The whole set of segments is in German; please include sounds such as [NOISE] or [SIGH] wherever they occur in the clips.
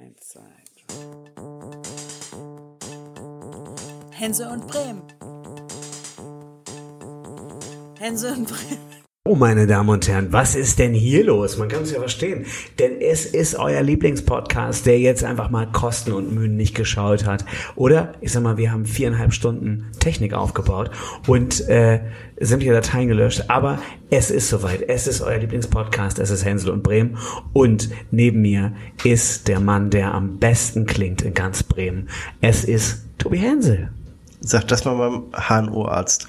Eins, zwei, drei. Hense und Bremen. Hense und Bremen. Oh, meine Damen und Herren, was ist denn hier los? Man kann es ja verstehen. Denn es ist euer Lieblingspodcast, der jetzt einfach mal Kosten und Mühen nicht geschaut hat. Oder, ich sag mal, wir haben viereinhalb Stunden Technik aufgebaut und äh, sämtliche Dateien gelöscht. Aber es ist soweit. Es ist euer Lieblingspodcast. Es ist Hänsel und Bremen. Und neben mir ist der Mann, der am besten klingt in ganz Bremen. Es ist Tobi Hänsel. Sag das mal beim HNO-Arzt.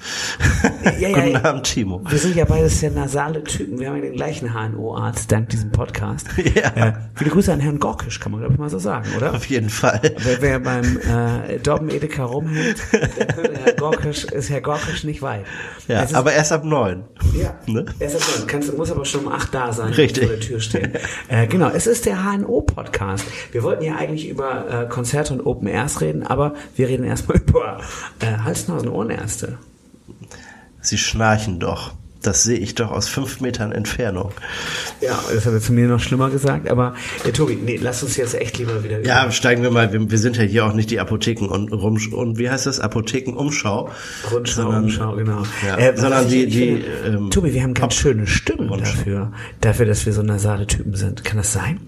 Ja, [LAUGHS] ja, Guten. Abend, Timo. Wir sind ja beides sehr nasale Typen. Wir haben ja den gleichen HNO-Arzt dank diesem Podcast. [LAUGHS] Ja. Äh, viele Grüße an Herrn Gorkisch, kann man glaube ich mal so sagen, oder? Auf jeden Fall. Wer, wer beim äh, Dobben Edeka rumhängt, [LAUGHS] Herr Gorkisch, ist Herr Gorkisch nicht weit. Ja, ist, aber erst ab neun. ja, Ne? er ist aber, kannst, muss aber schon um acht da sein, Richtig. vor der Tür stehen. Äh, genau, es ist der HNO-Podcast. Wir wollten ja eigentlich über äh, Konzerte und Open Airs reden, aber wir reden erstmal über äh, Hals-Nasen- und Ohrenärzte. Sie schnarchen doch. Das sehe ich doch aus fünf Metern Entfernung. Ja, das hat er zu mir noch schlimmer gesagt, aber äh, Tobi, nee, lass uns jetzt echt lieber wieder Ja, steigen wir mal. Wir, wir sind ja hier auch nicht die Apotheken und rum und wie heißt das? Apothekenumschau. Rundschau, sondern- Umschau, genau. Ja, was sondern die, die, finde, ähm, Tobi, wir haben ganz schöne Stimmen dafür, dafür, dass wir so nasale Typen sind. Kann das sein?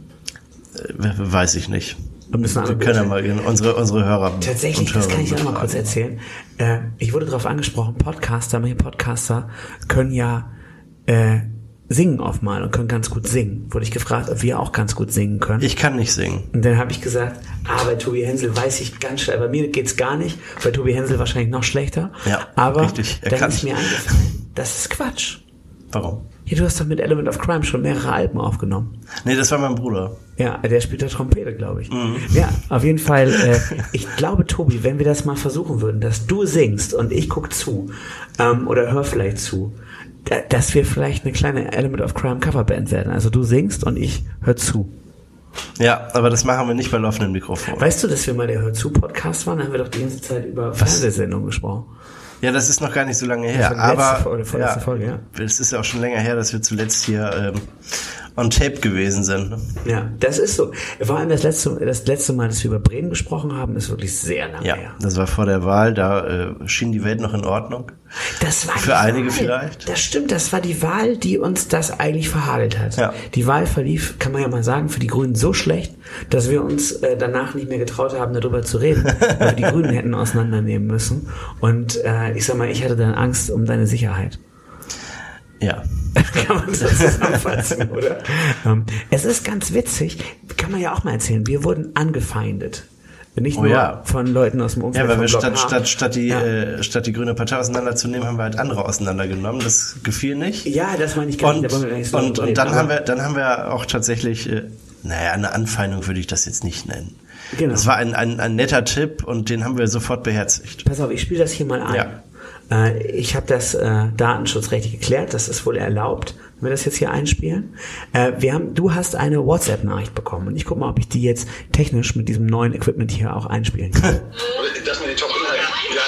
äh, weiß ich nicht. Wir müssen Wir können mal unsere, unsere Hörer. Tatsächlich, und das kann ich auch mal kurz erzählen. Äh, ich wurde darauf angesprochen, Podcaster, manche Podcaster können ja äh, singen oft mal und können ganz gut singen. Wurde ich gefragt, ob wir auch ganz gut singen können. Ich kann nicht singen. Und dann habe ich gesagt, ah, bei Tobi Hensel weiß ich ganz schnell, bei mir geht's gar nicht, bei Tobi Hensel wahrscheinlich noch schlechter. Ja, aber richtig, dann erkannt. ist mir eingefallen, das ist Quatsch. Warum? Ja, du hast doch mit Element of Crime schon mehrere Alben aufgenommen. Nee, das war mein Bruder. Ja, der spielt da Trompete, glaube ich. Ja, auf jeden Fall. Äh, ich glaube, Tobi, wenn wir das mal versuchen würden, dass du singst und ich guck zu ähm, oder hör vielleicht zu, da, dass wir vielleicht eine kleine Element of Crime Coverband werden. Also du singst und ich hör zu. Ja, aber das machen wir nicht bei laufenden Mikrofonen. Weißt du, dass wir mal der Hör zu Podcast waren? Da haben wir doch die ganze Zeit über Fernsehsendungen gesprochen. Ja, das ist noch gar nicht so lange her. letzte aber Folge, vorletzte Folge, ja. es ist ja auch schon länger her, dass wir zuletzt hier ähm, on tape gewesen sind. Ne? Ja, das ist so. Vor allem das letzte, das letzte Mal, dass wir über Bremen gesprochen haben, ist wirklich sehr lange Ja, her. das war vor der Wahl. Da äh, schien die Welt noch in Ordnung. Das war Für einige Wahl. vielleicht. Das stimmt, das war die Wahl, die uns das eigentlich verhagelt hat. Ja. Die Wahl verlief, kann man ja mal sagen, für die Grünen so schlecht, dass wir uns äh, danach nicht mehr getraut haben, darüber zu reden, [LAUGHS] weil wir die Grünen hätten auseinandernehmen müssen. Und äh, ich sag mal, ich hatte dann Angst um deine Sicherheit. Ja. [LAUGHS] kann man so zusammenfassen, oder? [LAUGHS] Ähm, es ist ganz witzig, kann man ja auch mal erzählen. Wir wurden angefeindet. Nicht Oh nur ja. von Leuten aus dem Umfeld Ja, weil wir statt, statt, statt, die, Ja. äh, statt die grüne Partei auseinanderzunehmen, haben wir halt andere auseinandergenommen. Das gefiel nicht. Ja, das meine ich gar Und, nicht. da wir gar nicht so und, und dann aber- haben wir, dann haben wir auch tatsächlich, äh, naja, eine Anfeindung würde ich das jetzt nicht nennen. Genau. Das war ein, ein, ein netter Tipp und den haben wir sofort beherzigt. Pass auf, ich spiele das hier mal ein. Ja. Äh, ich habe das äh, datenschutzrechtlich geklärt, das ist wohl erlaubt, wenn wir das jetzt hier einspielen. Äh, wir haben, du hast eine WhatsApp-Nachricht bekommen und ich gucke mal, ob ich die jetzt technisch mit diesem neuen Equipment hier auch einspielen kann. [LAUGHS] Das mit den Top-Inhalten. Ja,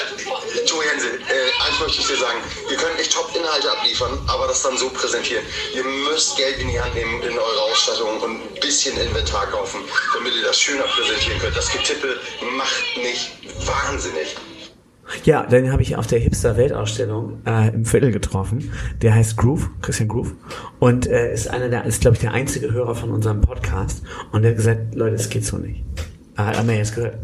Joey Hensel, äh, eins möchte ich dir sagen. Ihr könnt nicht Top-Inhalte abliefern, aber das dann so präsentieren. Ihr müsst Geld in die Hand nehmen in eure Ausstattung und ein bisschen Inventar kaufen, damit ihr das schöner präsentieren könnt. Das Getippe macht nicht wahnsinnig. Ja, dann habe ich auf der Hipster-Weltausstellung äh, im Viertel getroffen. Der heißt Groove, Christian Groove. Und äh, ist einer der, ist glaube ich der einzige Hörer von unserem Podcast. Und der hat gesagt, Leute, das geht so nicht. Äh, haben wir jetzt gehört.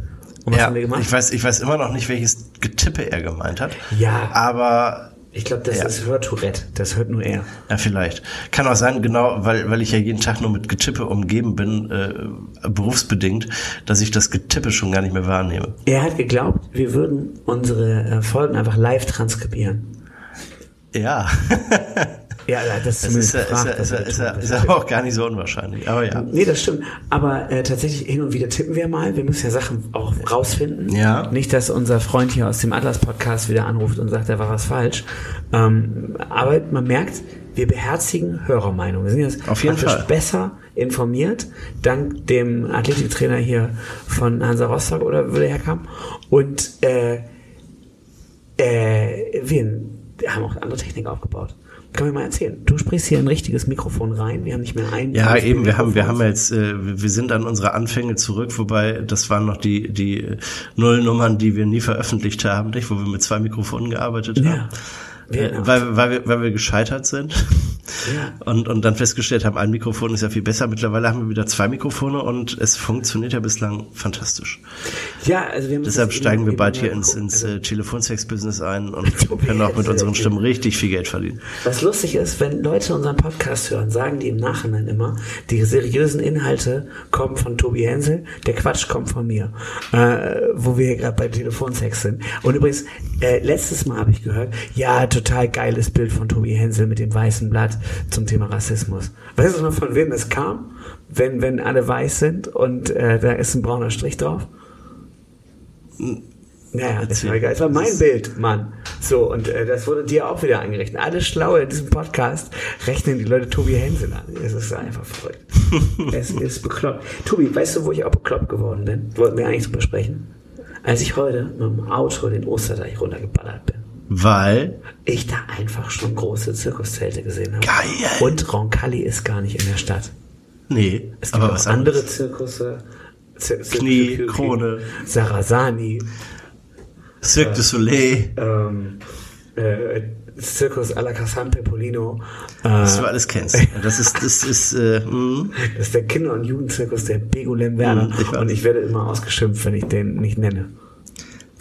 Und was ja, haben wir gemacht? ich weiß, ich weiß immer noch nicht, welches Getippe er gemeint hat. Ja. Aber Ich glaube, das Ja. ist Hörtourette. Das hört nur er. Ja, vielleicht. Kann auch sein, genau, weil, weil ich ja jeden Tag nur mit Getippe umgeben bin, äh, berufsbedingt, dass ich das Getippe schon gar nicht mehr wahrnehme. Er hat geglaubt, wir würden unsere äh, Folgen einfach live transkribieren. Ja, [LAUGHS] Ja, das, das ist ist gefragt, ist ist tun. ist ja aber auch gar nicht so unwahrscheinlich. Aber ja. Nee, das stimmt. Aber äh, tatsächlich hin und wieder tippen wir mal. Wir müssen ja Sachen auch rausfinden. Ja. Nicht, dass unser Freund hier aus dem Atlas-Podcast wieder anruft und sagt, da war was falsch. Ähm, aber man merkt, wir beherzigen Hörermeinung. Wir sind jetzt Auf jeden Fall. besser informiert, dank dem Athletiktrainer hier von Hansa Rostock oder wo der herkam. Und äh, äh, wir haben auch andere Technik aufgebaut. Kann mir mal erzählen. Du sprichst hier ein richtiges Mikrofon rein. Wir haben nicht mehr ein. Ja, eben, wir haben, wir haben jetzt, äh, wir sind an unsere Anfänge zurück, wobei das waren noch die, die Nullnummern, die wir nie veröffentlicht haben, nicht, wo wir mit zwei Mikrofonen gearbeitet haben. Ja. Äh, weil, weil, wir, weil wir gescheitert sind Ja. und, und dann festgestellt haben, ein Mikrofon ist ja viel besser. Mittlerweile haben wir wieder zwei Mikrofone und es funktioniert ja bislang fantastisch. Ja, also wir haben Deshalb steigen wir bald hier ins, ins Also, äh, Telefonsex-Business ein und [LAUGHS] können auch mit unseren Stimmen richtig viel Geld verdienen. Was lustig ist, wenn Leute unseren Podcast hören, sagen die im Nachhinein immer, die seriösen Inhalte kommen von Tobi Hensel, der Quatsch kommt von mir, äh, wo wir hier gerade bei Telefonsex sind. Und übrigens, äh, letztes Mal habe ich gehört, ja, total geiles Bild von Tobi Hensel mit dem weißen Blatt zum Thema Rassismus. Weißt du noch, von wem das kam? Wenn, wenn alle weiß sind und äh, da ist ein brauner Strich drauf? Naja, das war egal. Es war mein Bild, Mann. So, und äh, das wurde dir auch wieder angerechnet. Alles Schlaue in diesem Podcast rechnen die Leute Tobi Hensel an. Es ist einfach verrückt. [LAUGHS] es ist bekloppt. Tobi, weißt du, wo ich auch bekloppt geworden bin? Wollten wir eigentlich drüber sprechen? Als ich heute mit dem Auto den Osterdeich runtergeballert bin. Weil, Ich da einfach schon große Zirkuszelte gesehen habe. Geil. Und Roncalli ist gar nicht in der Stadt. nee, Es gibt aber auch was andere anderes. Zirkusse. Zir Zir Knie, Zir- Krone. Sarasani. Cirque du Soleil, ähm, äh, Circus alla Cassan Pepolino. Äh, was du alles kennst. [LAUGHS] Das ist, das ist, äh, mh. das ist der Kinder- und Jugendzirkus der Begolem Werner. Hm, ich und ich werde immer ausgeschimpft, wenn ich den nicht nenne.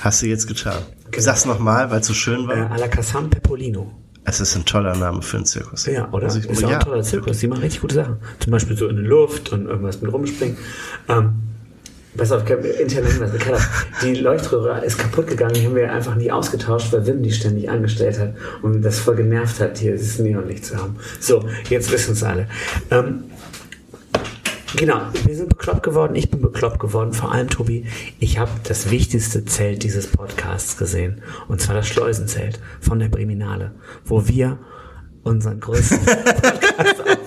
Hast du jetzt getan. Genau. Sag's nochmal, weil es so schön Äh, war. alla Cassan Pepolino. Es ist ein toller Name für einen Zirkus. Ja, oder? Muss ist ich- auch ja, ein toller Zirkus. Die machen richtig gute Sachen. Zum Beispiel so in der Luft und irgendwas mit rumspringen. Ähm, pass auf, intern. Keller. Die Leuchtröhre ist kaputt gegangen, die haben wir einfach nie ausgetauscht, weil Wim die ständig angestellt hat und das voll genervt hat, hier dieses Neonlicht zu haben. So, jetzt wissen es alle. Ähm, Genau, wir sind bekloppt geworden, ich bin bekloppt geworden, vor allem Tobi, ich habe das wichtigste Zelt dieses Podcasts gesehen, und zwar das Schleusenzelt von der Briminale, wo wir unseren größten [LAUGHS] Podcast haben.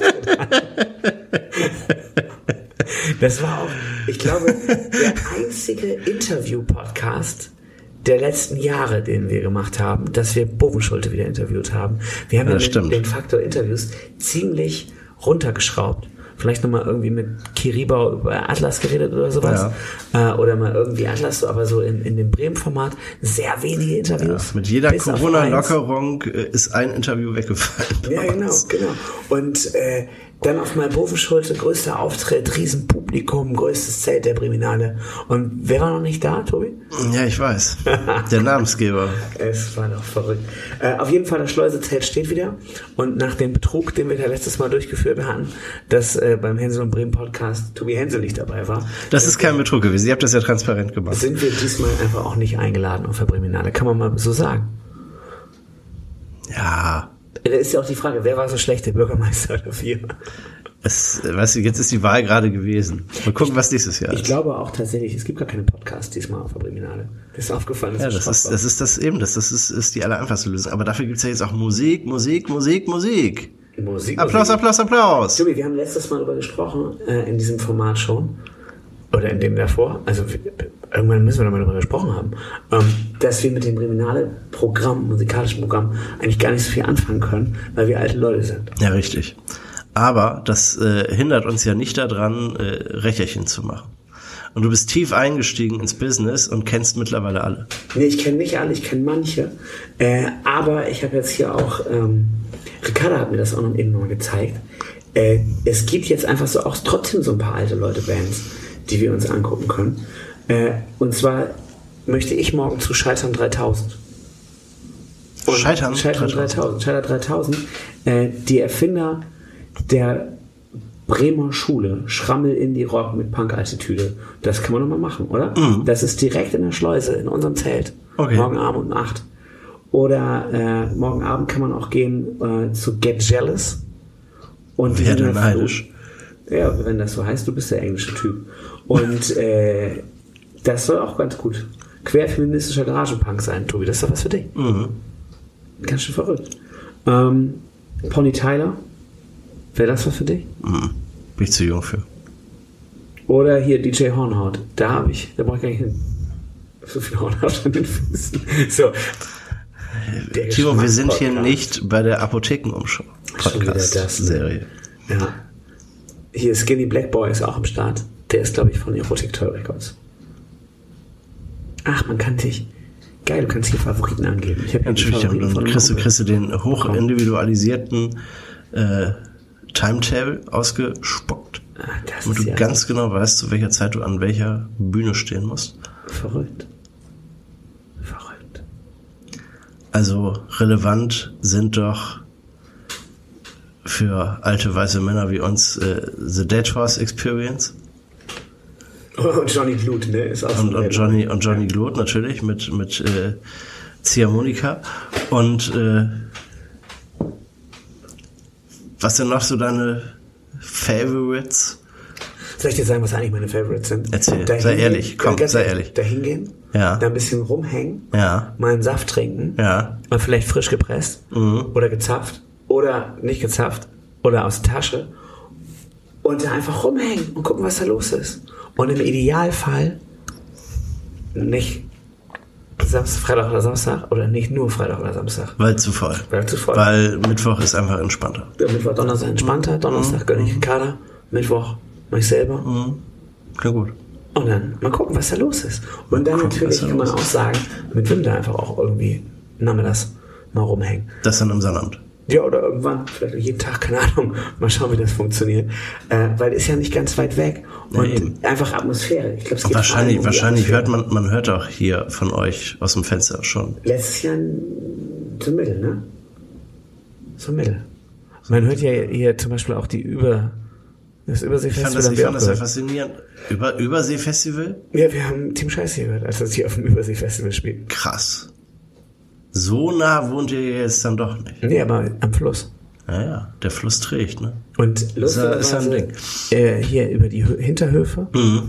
Das war auch, ich glaube, der einzige Interview-Podcast der letzten Jahre, den wir gemacht haben, dass wir Bogenschulte wieder interviewt haben. Wir haben Ja, den, den Faktor Interviews ziemlich runtergeschraubt. Vielleicht nochmal irgendwie mit Kiribau über Atlas geredet oder sowas. Äh, oder mal irgendwie Atlas, aber so in, in dem Bremen-Format sehr wenige Interviews. Mit jeder. Corona-Lockerung äh, ist ein Interview weggefallen. Ja, [LAUGHS] genau, genau. Und äh, dann auf meinem Bovenschulte, größter Auftritt, Riesenpublikum, größtes Zelt der Briminale. Und wer war noch nicht da, Tobi? Ja, ich weiß. Der Namensgeber. [LAUGHS] Es war doch verrückt. Äh, auf jeden Fall, das Schleusezelt steht wieder. Und nach dem Betrug, den wir da letztes Mal durchgeführt hatten, dass äh, beim Hänsel und Bremen Podcast Tobi Hänsel nicht dabei war, Das ist kein Betrug gewesen. Ihr habt das ja transparent gemacht. sind wir diesmal einfach auch nicht eingeladen auf der Briminale. Kann man mal so sagen. Ja. Da ist ja auch die Frage, wer war so schlecht, der Bürgermeister oder wir? Es, weißt du, jetzt ist die Wahl gerade gewesen. Mal gucken, was nächstes Jahr Ich ist. glaube auch tatsächlich, es gibt gar keine Podcasts diesmal auf der Briminale. Das ist aufgefallen. Ja, das ist, das ist das eben, das, das ist, ist die allereinfachste Lösung. Aber dafür gibt's ja jetzt auch Musik, Musik, Musik, Musik. Musik. Applaus, Musik. Applaus, Applaus. Tobi, wir haben letztes Mal darüber gesprochen, äh, in diesem Format schon. Oder in dem davor. Also irgendwann müssen wir nochmal darüber gesprochen haben. Ähm, dass wir mit dem Briminale-Programm, musikalischen Programm, eigentlich gar nicht so viel anfangen können, weil wir alte Leute sind. Ja, richtig. Aber das äh, hindert uns ja nicht daran, äh, Recherchen zu machen. Und du bist tief eingestiegen ins Business und kennst mittlerweile alle. Nee, ich kenne nicht alle, ich kenne manche. Äh, aber ich habe jetzt hier auch, ähm, Ricarda hat mir das auch noch eben noch gezeigt. Äh, es gibt jetzt einfach so auch trotzdem so ein paar alte Leute-Bands, die wir uns angucken können. Äh, und zwar möchte ich morgen zu Scheitern 3000. Und Scheitern Scheitern 3000. Scheitern 3000. Äh, die Erfinder der Bremer Schule, Schrammel Indie Rock mit Punk-Attitüde. Das kann man noch mal machen, oder? Das ist direkt in der Schleuse, in unserem Zelt. Mhm. Okay. Morgen Abend um 8. Oder äh, morgen Abend kann man auch gehen äh, zu Get Jealous. Und Werde neidisch. Ja, wenn das so heißt, du bist der englische Typ. Und äh, das soll auch ganz gut querfeministischer Garagenpunk sein, Tobi. Das ist doch was für dich. Mhm. Ganz schön verrückt. Ähm, Pony Tyler, wäre das was für dich? Mhm. Bin ich zu jung für. Oder hier DJ Hornhaut. Da habe ich, da brauche ich gar nicht hin. So viel Hornhaut an den Füßen. So. Der Timo, wir sind hier nicht bei der Apothekenumschau. Podcast-Serie. Ja. Hier Skinny Black Boy ist auch am Start. Der ist, glaube ich, von Erotic Toy Records. Ach, man kann sich. Geil, du kannst hier Favoriten angeben. Ich habe Natürlich, dann, dann kriegst du, kriegst du den hoch individualisierten äh, Timetable ausgespuckt, Ah, das damit du ja ganz genau weißt, zu welcher Zeit du an welcher Bühne stehen musst. verrückt. Verrückt. Also relevant sind doch für alte weiße Männer wie uns äh, The Dead Horse Experience [LAUGHS] Und Johnny Glut, ne? Ist auch und, und Johnny und Johnny Glot natürlich mit mit äh, Ziehharmonika und äh, was sind noch so deine Favorites? Soll ich dir sagen, was eigentlich meine Favorites sind? Erzähl, Da sei ehrlich, komm, sei ehrlich. Da hingehen, Ja. da ein bisschen rumhängen, Ja, mal einen Saft trinken, ja, und vielleicht frisch gepresst oder gezapft oder nicht gezapft oder aus der Tasche und da einfach rumhängen und gucken, was da los ist. Und im Idealfall nicht Samstag, Freitag oder Samstag oder nicht nur Freitag oder Samstag. weil zu voll. Weil zu voll. Weil Mittwoch ist einfach entspannter. Der Mittwoch, Donnerstag entspannter, Donnerstag gönne ich einen Kader, Mittwoch mach ich selber. Ja gut. Und dann mal gucken, was da los ist. Und dann Gucken, natürlich kann man auch sagen, mit wem da einfach auch irgendwie nachmittags mal rumhängen. Das dann im Sonnabend. Ja, oder irgendwann, vielleicht jeden Tag, keine Ahnung. Mal schauen, wie das funktioniert. Äh, weil ist ja nicht ganz weit weg. Und eben. einfach Atmosphäre. Ich glaube, es geht Wahrscheinlich, um wahrscheinlich hört man, man hört auch hier von euch aus dem Fenster schon. Letztes Jahr so Mittel, ne? So Mittel. Man hört ja hier zum Beispiel auch die Über... Das Ich fand Überseefestival das, ich fand das ja faszinierend. Über, Überseefestival? Ja, wir haben Team Scheiß hier gehört, als das hier auf dem Überseefestival spielt. Krass. So nah wohnt ihr jetzt dann doch nicht. Nee, aber am Fluss. Naja, der Fluss trägt, ne? Und ja- ist ja lustigerweise, ein Ding. Äh, hier über die Hö Hinterhöfe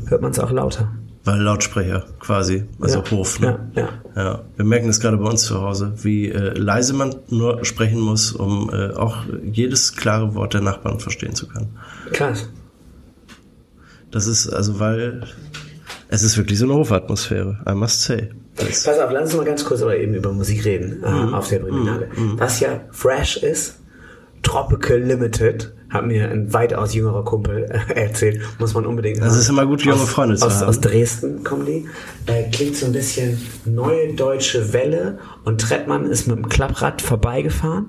hört man es auch lauter. Weil Lautsprecher quasi, also Ja, Hof, ne? ja, ja. Ja, wir merken das gerade bei uns zu Hause, wie äh, leise man nur sprechen muss, um äh, auch jedes klare Wort der Nachbarn verstehen zu können. Krass. Das ist also, weil es ist wirklich so eine Hofatmosphäre, I must say. Das, Pass auf, lass uns mal ganz kurz aber eben über Musik reden äh, Mhm. auf der Priminale. Was ja fresh ist, Tropical Limited, hat mir ein weitaus jüngerer Kumpel äh, erzählt, muss man unbedingt Also es ist immer gut, junge aus, Freunde zu aus, haben. Aus Dresden kommen die. Äh, klingt so ein bisschen neue deutsche Welle und Trettmann ist mit dem Klapprad vorbeigefahren.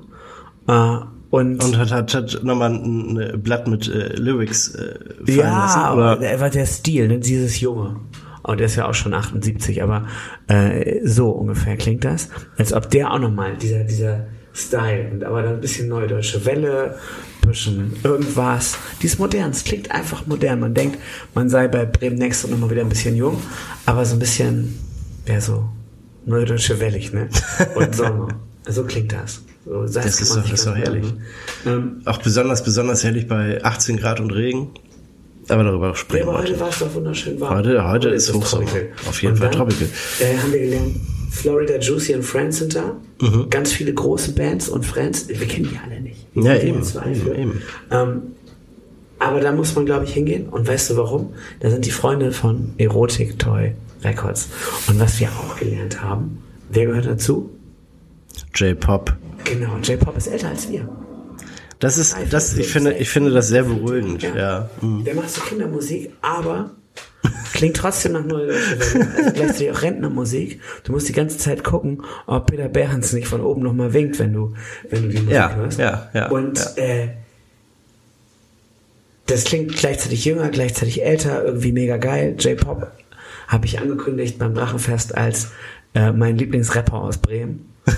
Äh, und, und hat, hat, hat nochmal ein, ein Blatt mit äh, Lyrics äh, fallen ja, lassen. aber Oder? der war der Stil, ne, dieses Junge. Und der ist ja auch schon 78, aber äh, so ungefähr klingt das. Als ob der auch nochmal, dieser, dieser Style, und aber dann ein bisschen neue deutsche Welle, bisschen irgendwas. Die ist modern, es klingt einfach modern. Man denkt, man sei bei Bremen Next und nochmal wieder ein bisschen jung, aber so ein bisschen, ja so, neue deutsche Wellig, ne? [LAUGHS] Und Sommer. so klingt das. So, Das ist doch- ist doch herrlich. merken. Ähm, Auch besonders, besonders herrlich bei 18 Grad und Regen. Aber darüber sprechen wir heute heute. war es doch wunderschön warm. Heute- heute ist es Hochsommer. Auf jeden Und Fall dann, tropical. Äh, haben wir gelernt, Florida Juicy and Friends sind da. Mhm. Ganz viele große Bands und Friends. Wir kennen die alle nicht. Wir Ja, eben, eben, eben. Ähm, aber da muss man, glaube ich, hingehen. Und weißt du warum? Da sind die Freunde von Erotic Toy Records. Und was wir auch gelernt haben, wer gehört dazu? J-Pop. Genau, J-Pop ist älter als wir. Das ist, das, ich finde, ich finde das sehr beruhigend, ja. Mhm. Der macht so Kindermusik, aber klingt trotzdem nach Neue Deutsche Welle. Also gleichzeitig auch Rentnermusik. Du musst die ganze Zeit gucken, ob Peter Behrens nicht von oben nochmal winkt, wenn du, wenn du die Musik Ja, hörst. ja, ja, Und ja. Äh, das klingt gleichzeitig jünger, gleichzeitig älter, irgendwie mega geil. J-Pop habe ich angekündigt beim Drachenfest als äh, mein Lieblingsrapper aus Bremen. [LAUGHS]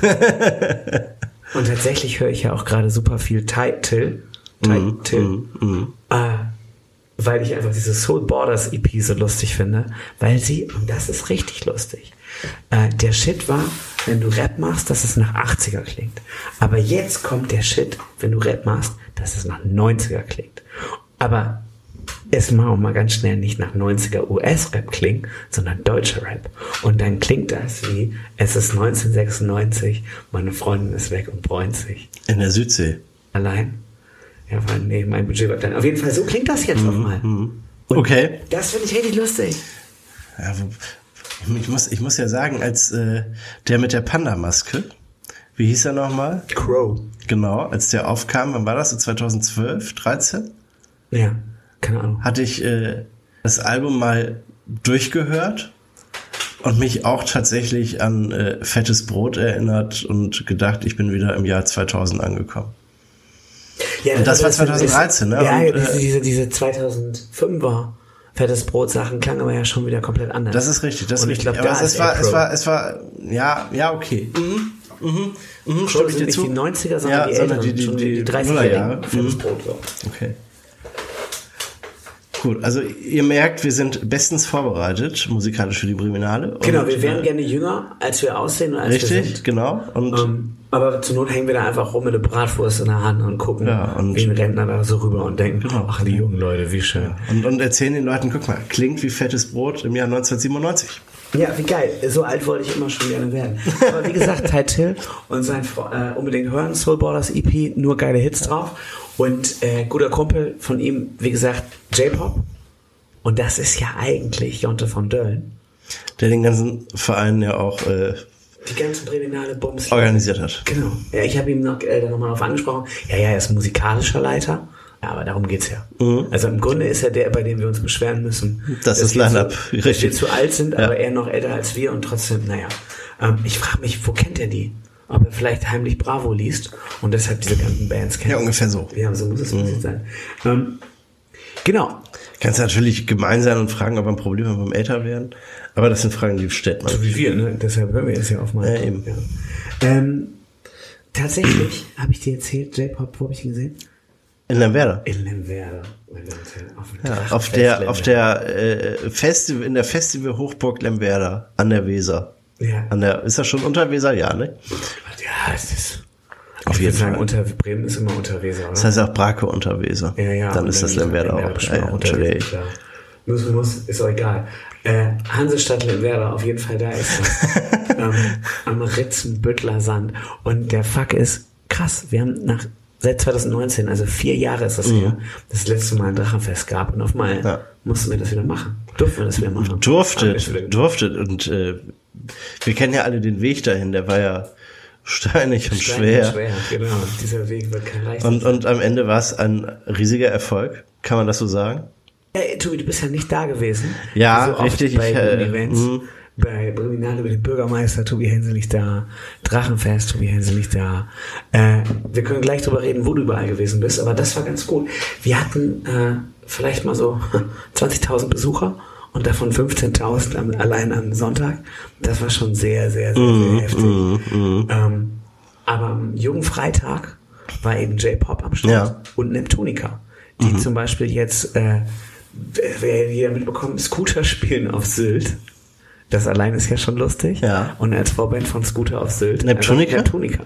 Und tatsächlich höre ich ja auch gerade super viel Title. Mhm, Title. Äh, weil ich einfach diese Soul Borders EP so lustig finde, weil sie, und das ist richtig lustig, äh, der Shit war, wenn du Rap machst, dass es nach 80er klingt. Aber jetzt kommt der Shit, wenn du Rap machst, dass es nach 90er klingt. Aber es mal auch mal ganz schnell nicht nach 90er US-Rap klingen, sondern deutscher Rap. Und dann klingt das wie, es ist 1996, meine Freundin ist weg und bräunt sich. In der Südsee. Allein. Ja, weil, nee, mein Budget war dann. Auf jeden Fall, so klingt das jetzt auf mal. Und Okay. Das finde ich richtig lustig. Ja, ich muss, ich muss ja sagen, als äh, der mit der Panda-Maske wie hieß er nochmal? Crow. Genau, als der aufkam, wann war das? So 2012, 13? Ja, keine Ahnung. Hatte ich äh, das Album mal durchgehört und mich auch tatsächlich an äh, Fettes Brot erinnert und gedacht, ich bin wieder im Jahr 2000 angekommen. Ja, Und das war ist- 2013, ne? Ja, Und, diese, äh, diese, diese 2005er fettes Brot Sachen klangen aber ja schon wieder komplett anders. Das ist richtig, das ist Und ich richtig. glaube, da es ist war, es war, es war, ja, ja, okay. Mhm, mhm, mhm, stimme ich sind dir nicht zu. die 90er, sondern ja, die sondern älteren, die, die, schon die, die 30er Nullerjahre. Jahre. Fettes Mhm. Brot, so. Okay. Gut, also ihr merkt, wir sind bestens vorbereitet, musikalisch für die Briminale. Und, Genau, wir wären äh, gerne jünger, als wir aussehen und als wir Richtig, sind. genau. Und Ähm, aber zur Not hängen wir da einfach rum mit einer Bratwurst in der Hand und gucken Ja, und- ein Rentner da so rüber und denken, Genau. ach, die jungen Leute, wie schön. Und, und erzählen den Leuten, guck mal, klingt wie fettes Brot im Jahr 1997. Ja, wie geil. So alt wollte ich immer schon gerne werden. Aber wie gesagt, Ty Till und sein äh, unbedingt hören, Soul Borders EP, nur geile Hits drauf. Und äh, guter Kumpel von ihm, wie gesagt, J-Pop. Und das ist ja eigentlich Jonte von Döllen. Der den ganzen Verein ja auch äh, Die ganzen Priminale Bums. organisiert hat. Genau. Ja, ich habe ihm noch, äh, da nochmal drauf angesprochen. Ja, ja, er ist musikalischer Leiter. Ja, aber darum geht's ja. Also im Grunde ist er der, bei dem wir uns beschweren müssen. Mhm. Das dass ist wir Line-Up, zu- dass richtig. wir zu alt sind, Ja. aber er noch älter als wir und trotzdem, naja. Ähm, ich frage mich, wo kennt er die? Ob er vielleicht heimlich Bravo liest und deshalb diese ganzen Bands kennt. Ja, ungefähr so. Ja, so muss es ein bisschen sein. Ähm, genau. Kannst natürlich gemein sein und fragen, ob er ein Problem hat beim Älterwerden. Aber das sind Fragen, die stellt man. So wie wir, ne? Deshalb hören wir jetzt ja auf mal. Ja, eben. Ähm, tatsächlich habe ich dir erzählt, J-Pop, wo habe ich ihn gesehen? In Lemwerder. In dem Ja, auf der, auf der äh, Festival, in der Festival Hochburg Lemwerder an der Weser. Ja. An der, ist das schon unter Weser? Ja, ne? Ja, es ist. Auf ich jeden würde sagen, Fall. unter Bremen ist immer unter Weser, oder? Das heißt auch Brake unter Weser. ja, ja. Dann ist das Lemwerder auch. bestimmt Ja, ja, unter Entschuldigung. Weser, klar. Muss, muss, ist auch egal. Äh, Hansestadt Lemwerder, auf jeden Fall da ist er. [LAUGHS] ähm, am Ritzenbüttler Sand. Und der Fuck ist krass. Wir haben nach seit 2019, also vier Jahre ist das her, das letzte Mal ein Drachenfest gab. Und auf mal Mhm. Ja. mussten wir das wieder machen. Durften wir das wieder machen. Durftet, durftet. Und äh, wir kennen ja alle den Weg dahin, der war ja steinig und schwer. Schwer, genau. Dieser Weg wird kein Reich. Und, und am Ende war es ein riesiger Erfolg. Kann man das so sagen? Ey, Tobi, du bist ja nicht da gewesen. Ja, so oft richtig, Bei ich, äh, Events. mhm. Bei Briminale mit dem Bürgermeister, Tobi Henselig da. Drachenfest, Tobi Henselig da. Äh, wir können gleich drüber reden, wo du überall gewesen bist, aber das war ganz gut. Wir hatten äh, vielleicht mal so [LAUGHS] 20.000 Besucher und davon 15.000 am- allein am Sonntag. Das war schon sehr, sehr, sehr, sehr heftig. Ähm, aber am Jugendfreitag war eben J-Pop am Start Ja. und Neptunica, die Mhm. zum Beispiel jetzt, äh, wer jeder mitbekommt, Scooter spielen auf Sylt. Das allein ist ja schon lustig. Ja. Und als Vorband von Scooter auf Sylt. Neptunica? einfach Neptunica.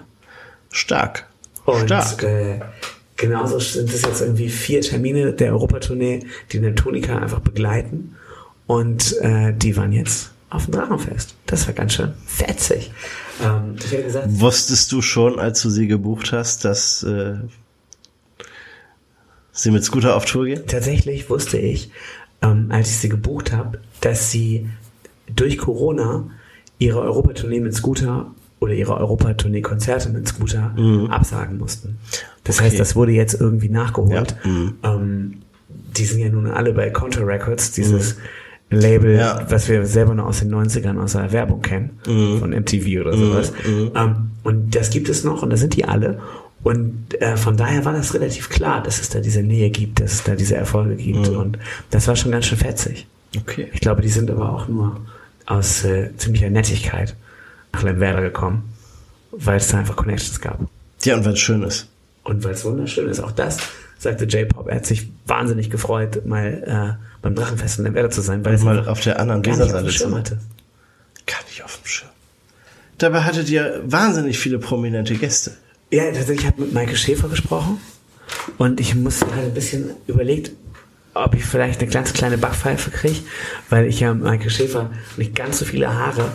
Stark. Und Stark. äh, genauso sind es jetzt irgendwie vier Termine der Europatournee, die Neptunica einfach begleiten. Und äh, die waren jetzt auf dem Drachenfest. Das war ganz schön fetzig. Ähm, ich hätte gesagt, Wusstest du schon, als du sie gebucht hast, dass äh, sie mit Scooter auf Tour gehen? tatsächlich wusste ich, ähm, als ich sie gebucht habe, dass sie durch Corona ihre Europatournee mit Scooter oder ihre Europatournee-Konzerte mit Scooter absagen mussten. Das Okay. heißt, das wurde jetzt irgendwie nachgeholt. Ja. Mhm. Ähm, die sind ja nun alle bei Contour Records, dieses Label, Ja. was wir selber noch aus den 90ern aus der Werbung kennen, von MTV oder sowas. Ähm, und das gibt es noch und da sind die alle. Und äh, von daher war das relativ klar, dass es da diese Nähe gibt, dass es da diese Erfolge gibt. Und das war schon ganz schön fetzig. Okay. Ich glaube, die sind aber auch nur aus äh, ziemlicher Nettigkeit nach Lemwerder gekommen, weil es da einfach Connections gab. Ja, und wenn es schön ist. Und weil es wunderschön ist, auch das sagte J-Pop, er hat sich wahnsinnig gefreut, mal äh, beim Drachenfest in Lemwerder zu sein, weil es mal auf der anderen Weserseite zu hatte. Gar nicht auf dem Schirm. Dabei hattet ihr wahnsinnig viele prominente Gäste. Ja, tatsächlich, ich habe mit Maike Schäfer gesprochen und ich muss halt ein bisschen überlegt, ob ich vielleicht eine ganz kleine Backpfeife kriege, weil ich ja Maike Schäfer nicht ganz so viele Haare,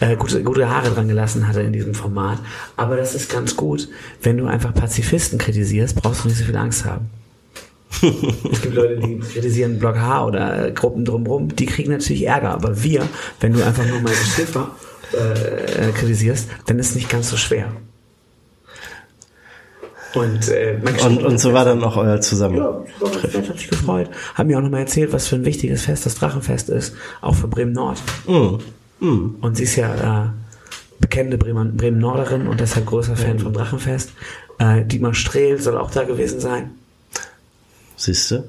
äh, gute, gute Haare dran gelassen hatte in diesem Format. Aber das ist ganz gut. Wenn du einfach Pazifisten kritisierst, brauchst du nicht so viel Angst haben. Es gibt Leute, die kritisieren Block H oder Gruppen drumherum, die kriegen natürlich Ärger. Aber wir, wenn du einfach nur Maike Schäfer äh, kritisierst, dann ist es nicht ganz so schwer. Und, äh, Und, und so war dann auch euer Zusammen. Ja, das hat sich gefreut. Haben mir auch nochmal erzählt, was für ein wichtiges Fest das Drachenfest ist, auch für Bremen Nord. Und sie ist ja äh, bekennende Bremen, Bremen Norderin und deshalb großer Fan vom Drachenfest. Äh, Dietmar Strehl soll auch da gewesen sein. Siehst du?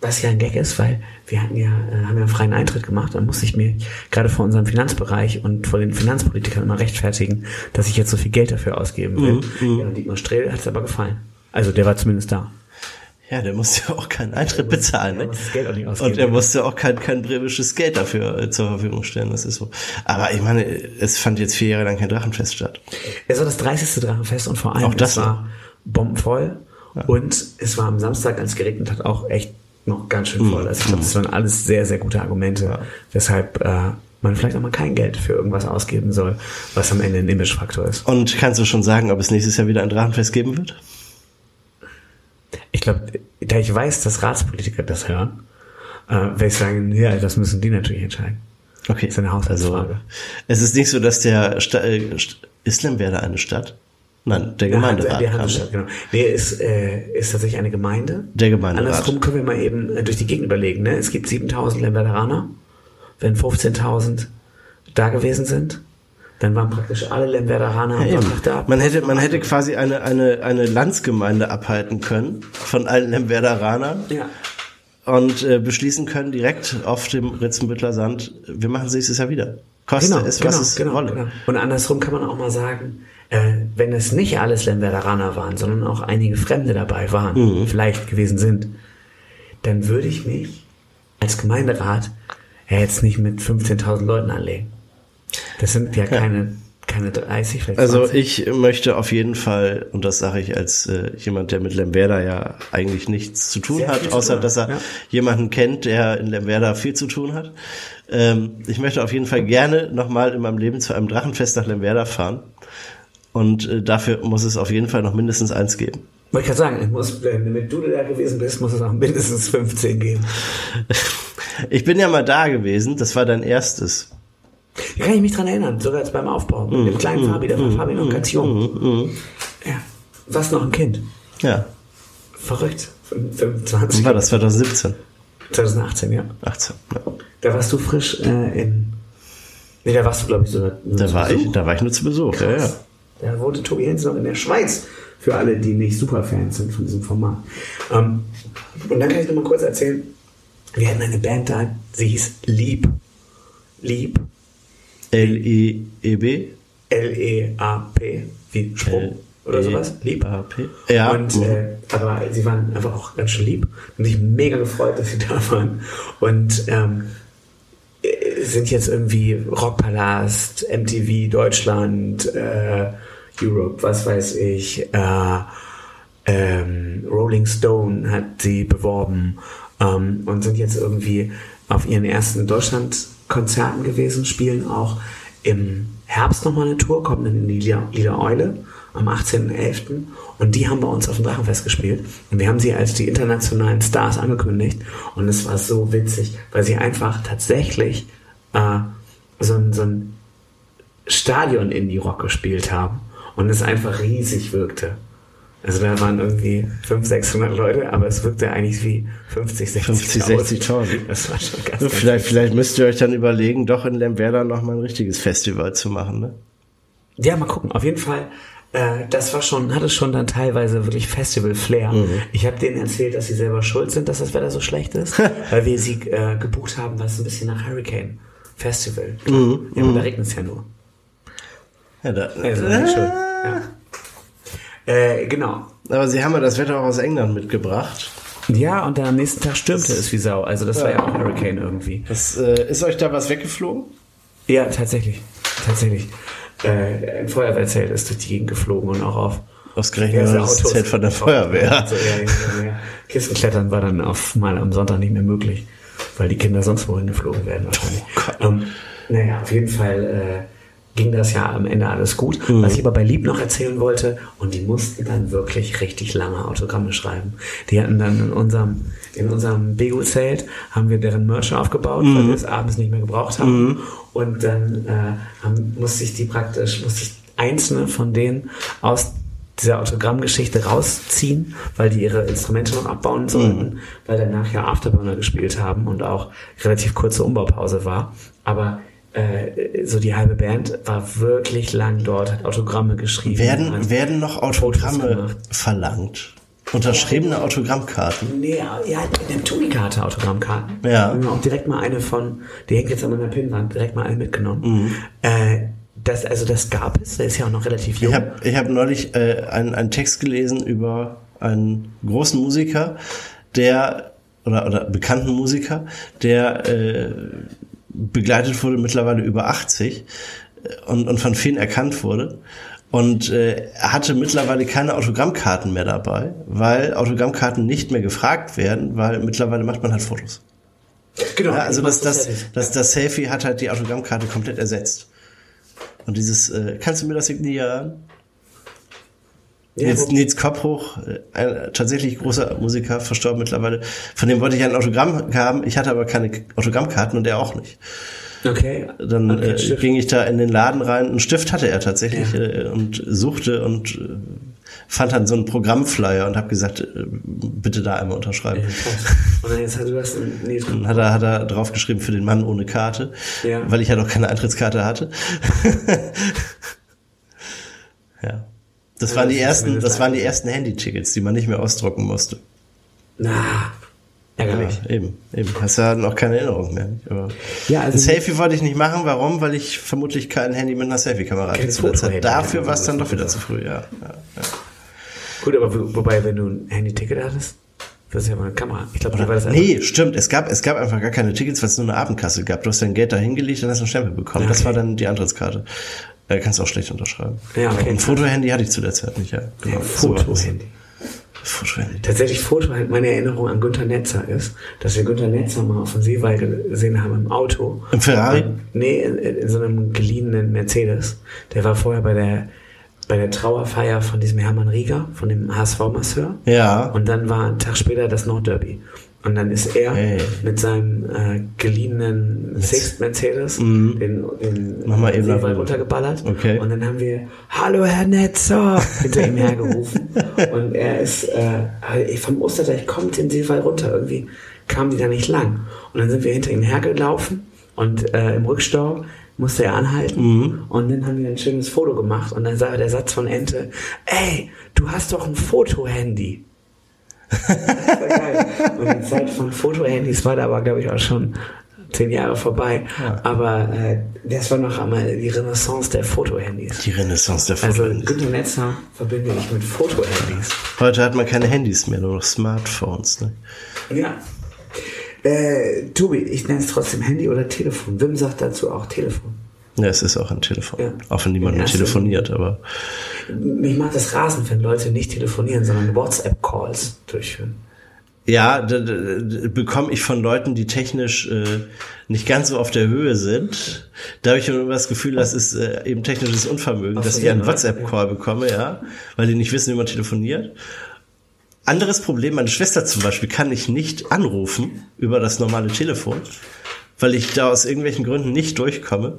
Was ja ein Gag ist, weil wir hatten ja, äh, haben ja einen freien Eintritt gemacht. Dann musste ich mir gerade vor unserem Finanzbereich und vor den Finanzpolitikern immer rechtfertigen, dass ich jetzt so viel Geld dafür ausgeben will. Ja, und Dietmar Strehl hat es aber gefallen. Also der war zumindest da. Ja, der musste ja auch keinen Eintritt bezahlen. Ne? muss das Geld auch nicht ausgeben. Und er musste auch kein, kein bremisches Geld dafür äh, zur Verfügung stellen. Das ist so. Aber ich meine, es fand jetzt vier Jahre lang kein Drachenfest statt. Es war das 30. Drachenfest und vor allem Auch das es war bombenvoll. Und es war am Samstag, als es geregnet hat, auch echt noch ganz schön voll. Also ich glaube, das waren alles sehr, sehr gute Argumente, weshalb äh, man vielleicht auch mal kein Geld für irgendwas ausgeben soll, was am Ende ein Imagefaktor ist. Und kannst du schon sagen, ob es nächstes Jahr wieder ein Drachenfest geben wird? Ich glaube, da ich weiß, dass Ratspolitiker das hören, äh, werde ich sagen, ja, das müssen die natürlich entscheiden. Okay. Das ist eine Haushaltsfrage. Also, es ist nicht so, dass der Sta äh, St- ist Lemwerder eine Stadt? Nein, der Gemeinderat. Der kam. Handelsstadt, genau. Nee, ist, äh, ist tatsächlich eine Gemeinde. Der Gemeinderat. Andersrum können wir mal eben äh, durch die Gegend überlegen. Ne? Es gibt 7000 Lemwerderaner. Wenn 15.000 da gewesen sind, dann waren praktisch alle Lemwerderaner Ja, da. Man hätte, man hätte quasi eine, eine, eine Landsgemeinde abhalten können von allen Lemwerderanern Ja. und äh, beschließen können direkt auf dem Ritzenbüttler Sand, wir machen es nächstes Jahr wieder. Koste Genau, es, genau, was es genau, wolle. genau. Und andersrum kann man auch mal sagen, äh, wenn es nicht alles Lemwerderaner waren, sondern auch einige Fremde dabei waren, Mhm. vielleicht gewesen sind, dann würde ich mich als Gemeinderat ja jetzt nicht mit 15.000 Leuten anlegen. Das sind ja keine, keine 30, vielleicht Also 20. ich möchte auf jeden Fall, und das sage ich als äh, jemand, der mit Lemwerder ja eigentlich nichts zu tun Sehr hat, außer tun dass er ja. jemanden kennt, der in Lemwerder viel zu tun hat. Ähm, ich möchte auf jeden Fall gerne nochmal in meinem Leben zu einem Drachenfest nach Lemwerder fahren. Und äh, dafür muss es auf jeden Fall noch mindestens eins geben. Wollte ich gerade sagen, muss, wenn du da gewesen bist, muss es auch mindestens 15 geben. [LAUGHS] Ich bin ja mal da gewesen, das war dein erstes. Da kann ich mich dran erinnern, sogar jetzt beim Aufbau. Mit dem kleinen Fabi, da war Fabi noch ganz jung. Ja. Was noch ein Kind. Ja, Verrückt. 25. wann war das 2017? 2018, ja. 18. Ja. Da warst du frisch äh, in. Nee, da warst du, glaube ich, sogar. Da war Besuch. ich, da war ich nur zu Besuch. Ja, ja. Da wohnte Tobi Hens noch in der Schweiz. Für alle, die nicht Superfans sind von diesem Format. Ähm, und dann kann ich noch mal kurz erzählen. Wir hatten eine Band da, sie hieß Lieb. Lieb. L-I-E-B? L-E-A-P. Wie Sprung. Oder sowas. Lieb. Ja. Und, äh, aber sie waren einfach auch ganz schön lieb und sich mega gefreut, dass sie da waren. Und ähm, äh, sind jetzt irgendwie Rockpalast, MTV Deutschland, äh, Europe, was weiß ich, äh, ähm, Rolling Stone hat sie beworben ähm, und sind jetzt irgendwie auf ihren ersten Deutschland-Konzerten gewesen, spielen auch im Herbst nochmal eine Tour, kommen dann in die Lieder, Eule am 18.11. Und die haben bei uns auf dem Drachenfest gespielt. Und wir haben sie als die internationalen Stars angekündigt. Und es war so witzig, weil sie einfach tatsächlich äh, so, ein, so ein Stadion-Indie-Rock gespielt haben. Und es einfach riesig wirkte. Also da waren irgendwie 500, 600 Leute, aber es wirkte eigentlich wie 50, 60.000. 50, 60.000. Das war schon ganz, ganz Vielleicht, vielleicht müsst ihr euch dann überlegen, doch in Lemwerder noch mal ein richtiges Festival zu machen, ne? Ja, mal gucken. Auf jeden Fall, äh, das war schon, hatte schon dann teilweise wirklich Festival-Flair. Ich habe denen erzählt, dass sie selber schuld sind, dass das Wetter so schlecht ist, [LAUGHS] weil wir sie äh, gebucht haben, was ein bisschen nach Hurricane Festival. Klar. Ja, aber da regnet es ja nur. Ja, da, Also, nicht schuld. Ja. Äh, genau. aber sie haben ja das Wetter auch aus England mitgebracht. Ja, und dann am nächsten Tag stürmte es wie Sau. Also das war ja auch Hurricane irgendwie. Das, äh, ist euch da was weggeflogen? Ja, tatsächlich. Tatsächlich. Äh, ein Feuerwehrzelt ist durch die Gegend geflogen und auch auf Ausgerechnet diverse das. Zelt von der Feuerwehr. So, ja, ja, ja. Kistenklettern war dann auf mal am Sonntag nicht mehr möglich, weil die Kinder sonst wohin geflogen werden wahrscheinlich. ähm, naja, auf jeden Fall äh, ging das ja am Ende alles gut. Was ich aber bei Lieb noch erzählen wollte, und die mussten dann wirklich richtig lange Autogramme schreiben. Die hatten dann in unserem, in unserem Bego-Zelt, haben wir deren Merch aufgebaut, weil wir es abends nicht mehr gebraucht haben. Und dann äh, haben, musste ich die praktisch, musste ich einzelne von denen aus dieser Autogrammgeschichte rausziehen, weil die ihre Instrumente noch abbauen sollten, weil danach ja Afterburner gespielt haben und auch relativ kurze Umbaupause war. Aber äh, so die halbe Band war wirklich lang dort, hat Autogramme geschrieben. Werden, werden noch Autogramme verlangt? Unterschriebene Autogrammkarten? Nee, ja, eine Tunikarte Autogrammkarten. Ja. Haben auch direkt mal eine von, die hängt jetzt an meiner Pinnwand, direkt mal eine mitgenommen. Äh, das, also das gab es, der ist ja auch noch relativ jung. Ich habe ich hab neulich äh, einen, einen Text gelesen über einen großen Musiker, der oder, oder bekannten Musiker, der äh, begleitet wurde mittlerweile über 80 äh, und, und von vielen erkannt wurde. Und äh, er hatte mittlerweile keine Autogrammkarten mehr dabei, weil Autogrammkarten nicht mehr gefragt werden, weil mittlerweile macht man halt Fotos. genau, Ja, also das, das, das, das Selfie hat halt die Autogrammkarte komplett ersetzt. Und dieses, äh, kannst du mir das signieren? Ja, Nils, Koppruch, äh, ein tatsächlich großer Musiker, verstorben mittlerweile. Von dem wollte ich ein Autogramm haben. Ich hatte aber keine Autogrammkarten und er auch nicht. Okay. Dann Okay, äh, ging ich da in den Laden rein. Einen Stift hatte er tatsächlich Ja. äh, und suchte und äh, fand dann so einen Programmflyer und habe gesagt, äh, bitte da einmal unterschreiben. Ja. Und dann jetzt hast du das nee, Dann hat er, hat er draufgeschrieben für den Mann ohne Karte, Ja. weil ich ja noch keine Eintrittskarte hatte. [LAUGHS] ja. Das waren das die ersten, das waren die ersten Handy-Tickets, die man nicht mehr ausdrucken musste. Na, ärgerlich. Ja, eben, eben. Hast ja noch keine Erinnerung mehr. Aber Ja, also- ein Selfie wollte ich nicht machen. Warum? Weil ich vermutlich kein Handy mit einer Selfie-Kamera hatte. Dafür war es dann doch wieder zu früh, ja. ja, ja. Gut, aber wo, wobei, wenn du ein Handy-Ticket hattest, das ist ja mal eine Kamera. Ich glaube, da war das Nee, stimmt. Es gab, es gab einfach gar keine Tickets, weil es nur eine Abendkasse gab. Du hast dein Geld da hingelegt und hast einen Stempel bekommen. Das Okay. war dann die Antrittskarte. Äh, kannst du auch schlecht unterschreiben. Ja, okay. Ein Fotohandy hatte ich zu der Zeit nicht, ja. Genau. Das. Foto-Handy. Fotohandy. Tatsächlich Foto, meine Erinnerung an Günther Netzer ist, dass wir Günther Netzer mal auf dem Seewall gesehen haben im Auto. Im Ferrari? Nee, in, in so einem geliehenen Mercedes. Der war vorher bei der, bei der Trauerfeier von diesem Hermann Rieger, von dem HSV-Masseur. Ja. Und dann war ein Tag später das Nordderby. Und dann ist er Hey. mit seinem äh, geliehenen Sixth Mercedes Mhm. den, den eben Seewall nach- runtergeballert. Okay. Und dann haben wir Hallo Herr Netzer hinter ihm hergerufen. [LAUGHS] Und er ist äh, vom Osterdeich kommt den Seewall runter. Irgendwie kam die da nicht lang. Und dann sind wir hinter ihm hergelaufen und äh, im Rückstau musste er anhalten. Mhm. Und dann haben wir ein schönes Foto gemacht. Und dann sah der Satz von Ente, ey, du hast doch ein Fotohandy. Das war geil. Und die Zeit von Fotohandys war da aber, glaube ich, auch schon zehn Jahre vorbei. Aber äh, das war noch einmal die Renaissance der Fotohandys. Die Renaissance der Also Fotohandys. Günter Netzer verbinde ich mit Fotohandys. Heute hat man keine Handys mehr, nur noch Smartphones. Ne? Ja. Äh, Tobi, ich nenne es trotzdem Handy oder Telefon. Wim sagt dazu auch Telefon. Ja, es ist auch ein Telefon. Ja. Auch wenn niemand mehr erster telefoniert, aber Mich macht das rasend, wenn Leute nicht telefonieren, sondern WhatsApp-Calls durchführen. Ja, bekomme ich von Leuten, die technisch äh, nicht ganz so auf der Höhe sind. Da habe ich immer das Gefühl, das ist äh, eben technisches Unvermögen, Ach dass ich einen ja, WhatsApp-Call bekomme, ja, weil die nicht wissen, wie man telefoniert. Anderes Problem, meine Schwester zum Beispiel kann ich nicht anrufen über das normale Telefon, weil ich da aus irgendwelchen Gründen nicht durchkomme.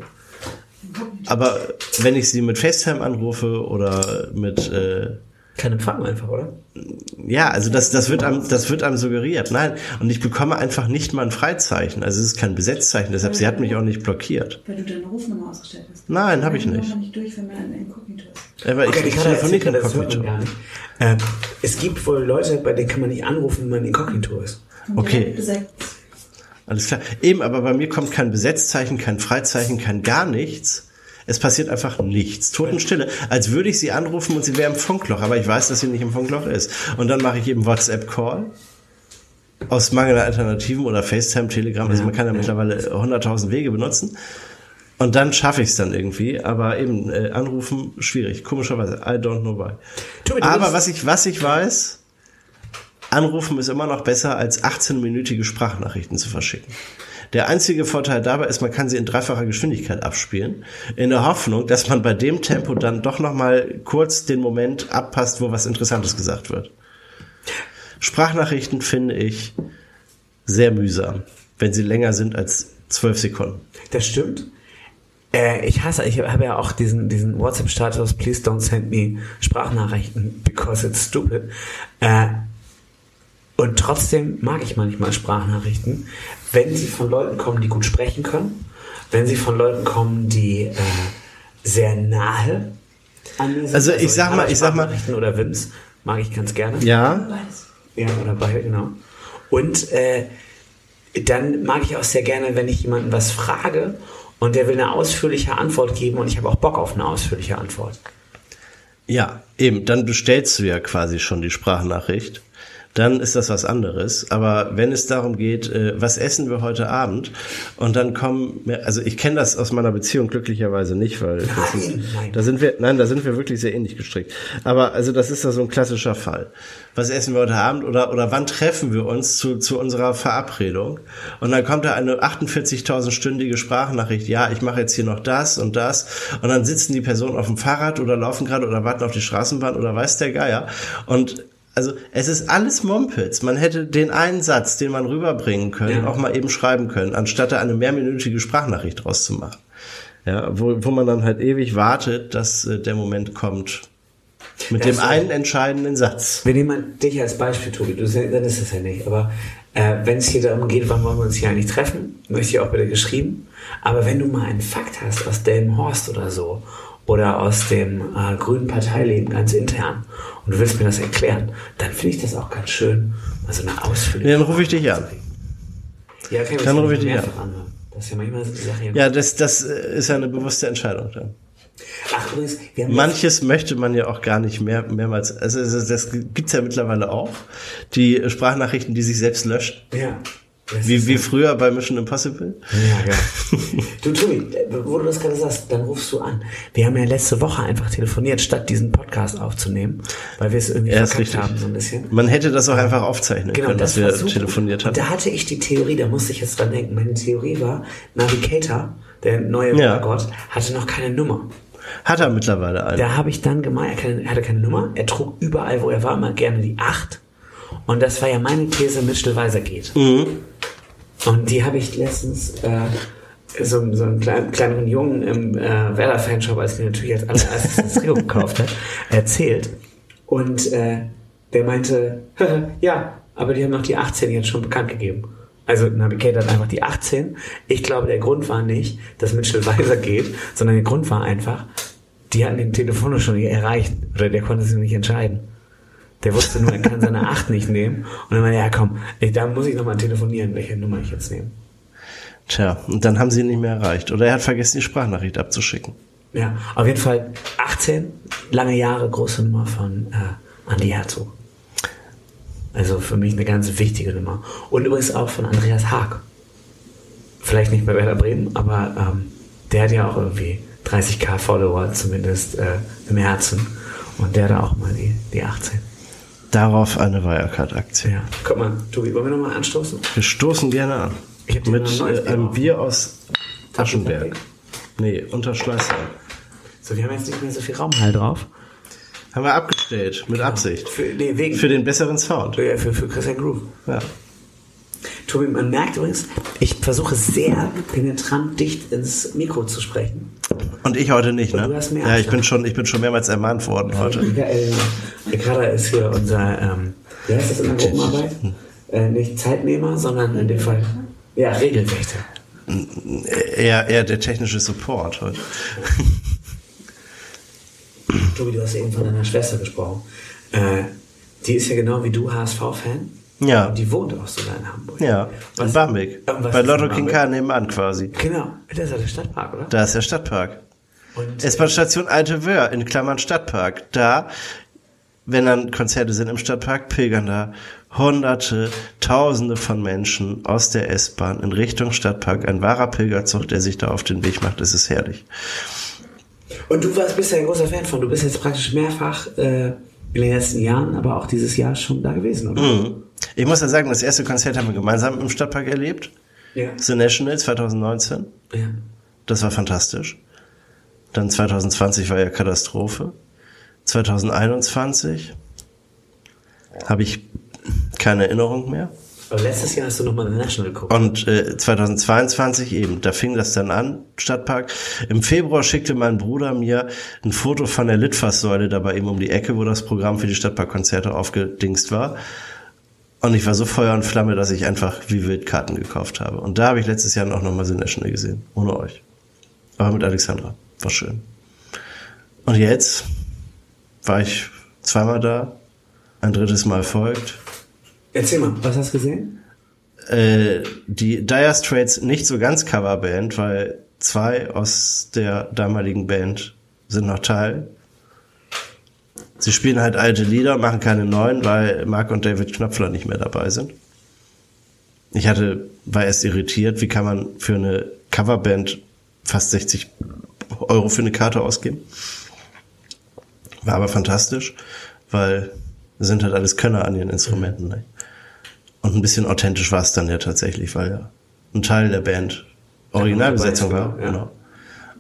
Aber wenn ich sie mit FaceTime anrufe oder mit äh, Kein Empfang einfach, oder? ja, also das, das wird einem, das wird einem suggeriert. Nein, und ich bekomme einfach nicht mal ein Freizeichen. Also es ist kein Besetzzeichen, deshalb sie hat mich auch nicht blockiert. Weil du deine Rufnummer ausgestellt hast. Nein, hab ich nicht. man nicht durch, wenn man ein Inkognito ist. Aber ich, ich kann telefoniere hört man inkognito. gar nicht. Ähm, es gibt wohl Leute, bei denen kann man nicht anrufen, wenn man inkognito ist. Und Okay. Alles klar. Eben, aber bei mir kommt kein Besetzzeichen, kein Freizeichen, kein gar nichts. Es passiert einfach nichts. Totenstille. Als würde ich sie anrufen und sie wäre im Funkloch, aber ich weiß, dass sie nicht im Funkloch ist. Und dann mache ich eben WhatsApp-Call. Aus Mangel an Alternativen oder FaceTime, Telegram. Also man kann ja mittlerweile 100.000 Wege benutzen. Und dann schaffe ich es dann irgendwie. Aber eben, äh, anrufen, schwierig. Komischerweise. I don't know why. Aber was ich, was ich weiß, Anrufen ist immer noch besser, als 18-minütige Sprachnachrichten zu verschicken. Der einzige Vorteil dabei ist, man kann sie in dreifacher Geschwindigkeit abspielen, in der Hoffnung, dass man bei dem Tempo dann doch noch mal kurz den Moment abpasst, wo was Interessantes gesagt wird. Sprachnachrichten finde ich sehr mühsam, wenn sie länger sind als zwölf Sekunden. Das stimmt. Äh, ich hasse, ich habe ja auch diesen, diesen WhatsApp-Status, please don't send me Sprachnachrichten because it's stupid. Äh, trotzdem mag ich manchmal Sprachnachrichten, wenn sie von Leuten kommen, die gut sprechen können, wenn sie von Leuten kommen, die äh, sehr nahe an mir sind. Also ich sag mal- ich sag mal- Sprachnachrichten oder Wims mag ich ganz gerne. Ja. Ja, oder beide, genau. Und äh, dann mag ich auch sehr gerne, wenn ich jemanden was frage und der will eine ausführliche Antwort geben und ich habe auch Bock auf eine ausführliche Antwort. ja, eben. Dann bestellst du ja quasi schon die Sprachnachricht. Dann ist das was anderes. Aber wenn es darum geht, äh, was essen wir heute Abend, und dann kommen, also ich kenne das aus meiner Beziehung glücklicherweise nicht, weil ist, da sind wir, nein, da sind wir wirklich sehr ähnlich gestrickt. Aber also das ist da so ein klassischer Fall. Was essen wir heute Abend oder oder wann treffen wir uns zu zu unserer Verabredung? Und dann kommt da eine 48.000-stündige Sprachnachricht. Ja, ich mache jetzt hier noch das und das. Und dann sitzen die Personen auf dem Fahrrad oder laufen gerade oder warten auf die Straßenbahn oder weiß der Geier. Und also es ist alles Mumpitz. Man hätte den einen Satz, den man rüberbringen können, Ja. auch mal eben schreiben können, anstatt da eine mehrminütige Sprachnachricht draus zu machen. Ja, wo, wo man dann halt ewig wartet, dass äh, der Moment kommt. Mit Ja, dem einen entscheidenden Satz. Wir nehmen mal dich als Beispiel, Tobi, du sendest es ja nicht, aber äh, wenn es hier darum geht, wann wollen wir uns hier eigentlich treffen, möchte ich auch bitte geschrieben. Aber wenn du mal einen Fakt hast aus Delmenhorst oder so oder aus dem äh, grünen Parteileben ganz intern und du willst mir das erklären, dann finde ich das auch ganz schön, mal so eine Ausführung. Ja, dann rufe ich dich an. Ja, okay, Dann rufe ich dich mehrfach anhören. Das ist ja manchmal so die Sache. Ja, das, das äh, ist ja eine bewusste Entscheidung dann. Ach, übrigens, wir haben Manches möchte man ja auch gar nicht mehr mehrmals. Also es- das gibt's ja mittlerweile auch. Die Sprachnachrichten, die sich selbst löschen. Ja. Wie, wie früher bei Mission Impossible. Ja, ja. Du, Tobi, wo du das gerade sagst, dann rufst du an. Wir haben ja letzte Woche einfach telefoniert, statt diesen Podcast aufzunehmen, weil wir es irgendwie Ja, verkackt haben, so ein bisschen. Man hätte das auch einfach aufzeichnen können, dass wir super. telefoniert haben. da hatte ich die Theorie, da musste ich jetzt dran denken. Meine Theorie war, Navigator, der neue Ja. Gott, hatte noch keine Nummer. Hat er mittlerweile einen. Da habe ich dann gemeint, er, er hatte keine Nummer, er trug überall, wo er war, immer gerne die 8. Und das war ja meine These, Mitchell Weiser geht. Mhm. Und die habe ich letztens äh, so, so einen kleinen, kleineren Jungen im äh, Werder-Fanshop, als mir natürlich als allererstes das Trio gekauft hat, erzählt. Und äh, der meinte, [LAUGHS] ja, aber die haben noch die 18 jetzt schon bekannt gegeben. Also Navigator hat einfach die 18. Ich glaube, der Grund war nicht, dass Mitchell Weiser geht, sondern der Grund war einfach, die hatten den telefonisch schon erreicht. Oder der konnte sich nicht entscheiden. Der wusste nur, er kann seine [LAUGHS] 8 nicht nehmen. Und dann meinte er, ja komm, ey, da muss ich nochmal telefonieren, welche Nummer ich jetzt nehme. Tja, und dann haben sie ihn nicht mehr erreicht. Oder er hat vergessen, die Sprachnachricht abzuschicken. Ja, auf jeden Fall 18, lange Jahre, große Nummer von äh, Andi Herzog. Also für mich eine ganz wichtige Nummer. Und übrigens auch von Andreas Haag. Vielleicht nicht bei Werder Bremen, aber ähm, der hat ja auch irgendwie 30k Follower zumindest äh, im Herzen. Und der hat auch mal die, die 18. Darauf eine Wirecard-Aktie. Ja. Guck mal, Tobi, wollen wir nochmal anstoßen? Wir stoßen gerne an. Ich Mit äh, Bier einem. Bier aus Taschenberg. Nee, unter Schleißheim. So, wir haben jetzt nicht mehr so viel Raumhall drauf. Haben wir abgestellt, mit Absicht. Für, nee, wegen, Für den besseren Sound. für, für, für Christian Groove. Ja. Tobi, man merkt übrigens, ich versuche sehr penetrant dicht ins Mikro zu sprechen. Und ich heute nicht, ne? Du hast mehr Ja, ich bin schon, ich bin schon mehrmals ermahnt worden heute. Michael Ricarda ist hier unser, ähm, wie heißt das in der Gruppenarbeit? Äh, nicht Zeitnehmer, sondern in dem Fall, ja, Regelwächter. Eher, eher der technische Support heute. Tobi, du hast eben von deiner Schwester gesprochen. Äh, die ist ja genau wie du HSV-Fan. Ja. Und die wohnt auch sogar in Hamburg. Ja, Was- in Barmbek. Bei Lotto in King? K nebenan quasi. Genau, das ist ja der Stadtpark, oder? Da ist der Stadtpark. S-Bahn-Station Alte Wöhr in Klammern Stadtpark. Da, wenn dann Konzerte sind im Stadtpark, pilgern da Hunderte, Tausende von Menschen aus der S-Bahn in Richtung Stadtpark. Ein wahrer Pilgerzug, der sich da auf den Weg macht. Es ist herrlich. Und du warst, bist ja ein großer Fan von. Du bist jetzt praktisch mehrfach äh, in den letzten Jahren, aber auch dieses Jahr schon da gewesen, oder? Mhm. Ich muss ja sagen, das erste Konzert haben wir gemeinsam im Stadtpark erlebt. Ja. The National 2019. ja. Das war fantastisch. Dann 2020 war ja Katastrophe. 2021 habe ich keine Erinnerung mehr. Aber letztes Jahr hast du nochmal The National geguckt. Und äh, 2022 eben, da fing das dann an, Stadtpark. Im Februar schickte mein Bruder mir ein Foto von der Litfaßsäule da bei ihm um die Ecke, wo das Programm für die Stadtparkkonzerte aufgedingst war. Und ich war so Feuer und Flamme, dass ich einfach wie wild Karten gekauft habe. Und da habe ich letztes Jahr auch nochmal National gesehen. Ohne euch. Aber mit Alexandra. War schön. Und jetzt war ich zweimal da. Ein drittes Mal folgt. Erzähl mal, was hast du gesehen? Äh, die Dire Straits nicht so ganz Coverband, weil zwei aus der damaligen Band sind noch Teil. Sie spielen halt alte Lieder, machen keine neuen, weil Mark und David Knopfler nicht mehr dabei sind. Ich hatte, war erst irritiert, wie kann man für eine Coverband fast 60 Euro für eine Karte ausgeben. War aber fantastisch, weil sind halt alles Könner an ihren Instrumenten. Ne? Und ein bisschen authentisch war es dann ja tatsächlich, weil ja ein Teil der Band Originalbesetzung war. Ja. Genau.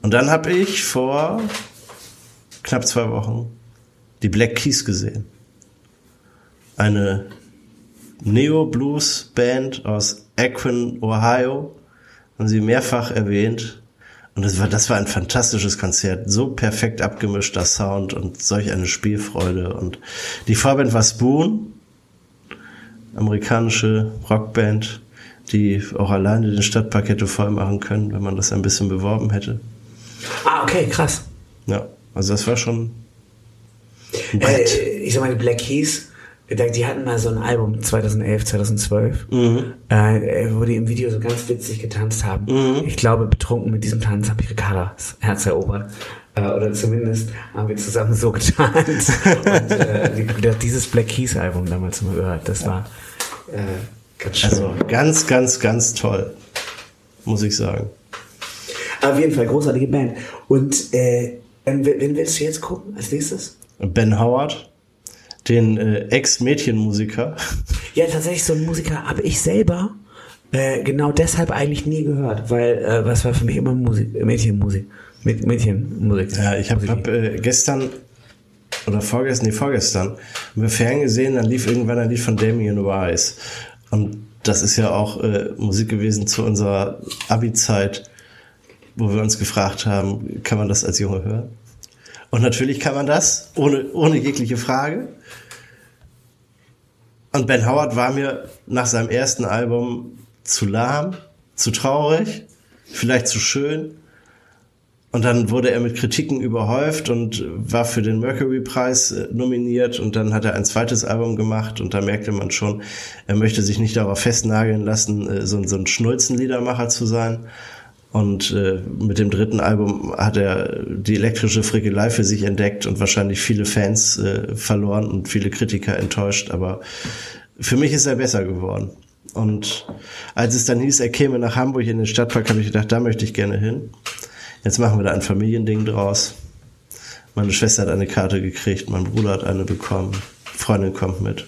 Und dann habe ich vor knapp zwei Wochen die Black Keys gesehen. Eine Neo-Blues-Band aus Akron, Ohio. Haben sie mehrfach erwähnt. Und das war, das war ein fantastisches Konzert. So perfekt abgemischter Sound und solch eine Spielfreude. Und die Vorband war Spoon, amerikanische Rockband, die auch alleine den Stadtpark hätte voll machen können, wenn man das ein bisschen beworben hätte. Ah, okay, krass. Ja, also das war schon. Äh, ich sag mal, die Black Keys, da- die hatten mal so ein Album 2011, 2012, äh, wo die im Video so ganz witzig getanzt haben. Ich glaube, betrunken mit diesem Tanz habe ich Ricardas Herz erobert. Äh, oder zumindest haben wir zusammen so [LAUGHS] getanzt. Und äh, die, dieses Black Keys Album damals mal gehört. Das war äh, ganz schön. Also ganz, ganz, ganz toll, muss ich sagen. Auf jeden Fall großartige Band. Und äh, wen willst du jetzt gucken als nächstes? Ben Howard, den äh, Ex-Mädchenmusiker. [LAUGHS] Ja, tatsächlich so ein Musiker habe ich selber äh, genau deshalb eigentlich nie gehört, weil äh, was war für mich immer Musik, Mädchenmusik, Mäd- Mädchenmusik. Ja, ich habe hab, äh, gestern oder vorgestern, nee, vorgestern, wir ferngesehen, dann lief irgendwann ein Lied von Damien Wise. Und das ist ja auch äh, Musik gewesen zu unserer Abi-Zeit, wo wir uns gefragt haben, kann man das als Junge hören? Und natürlich kann man das, ohne, ohne jegliche Frage. Und Ben Howard war mir nach seinem ersten Album zu lahm, zu traurig, vielleicht zu schön. Und dann wurde er mit Kritiken überhäuft und war für den Mercury-Preis äh, nominiert. Und dann hat er ein zweites Album gemacht und da merkte man schon, er möchte sich nicht darauf festnageln lassen, äh, so, ein- so ein Schnulzenliedermacher zu sein. Und äh, mit dem dritten Album hat er die elektrische Frickelei für sich entdeckt und wahrscheinlich viele Fans äh, verloren und viele Kritiker enttäuscht. Aber für mich ist er besser geworden. Und als es dann hieß, er käme nach Hamburg in den Stadtpark, habe ich gedacht, da möchte ich gerne hin. Jetzt machen wir da ein Familiending draus. Meine Schwester hat eine Karte gekriegt, mein Bruder hat eine bekommen, Freundin kommt mit.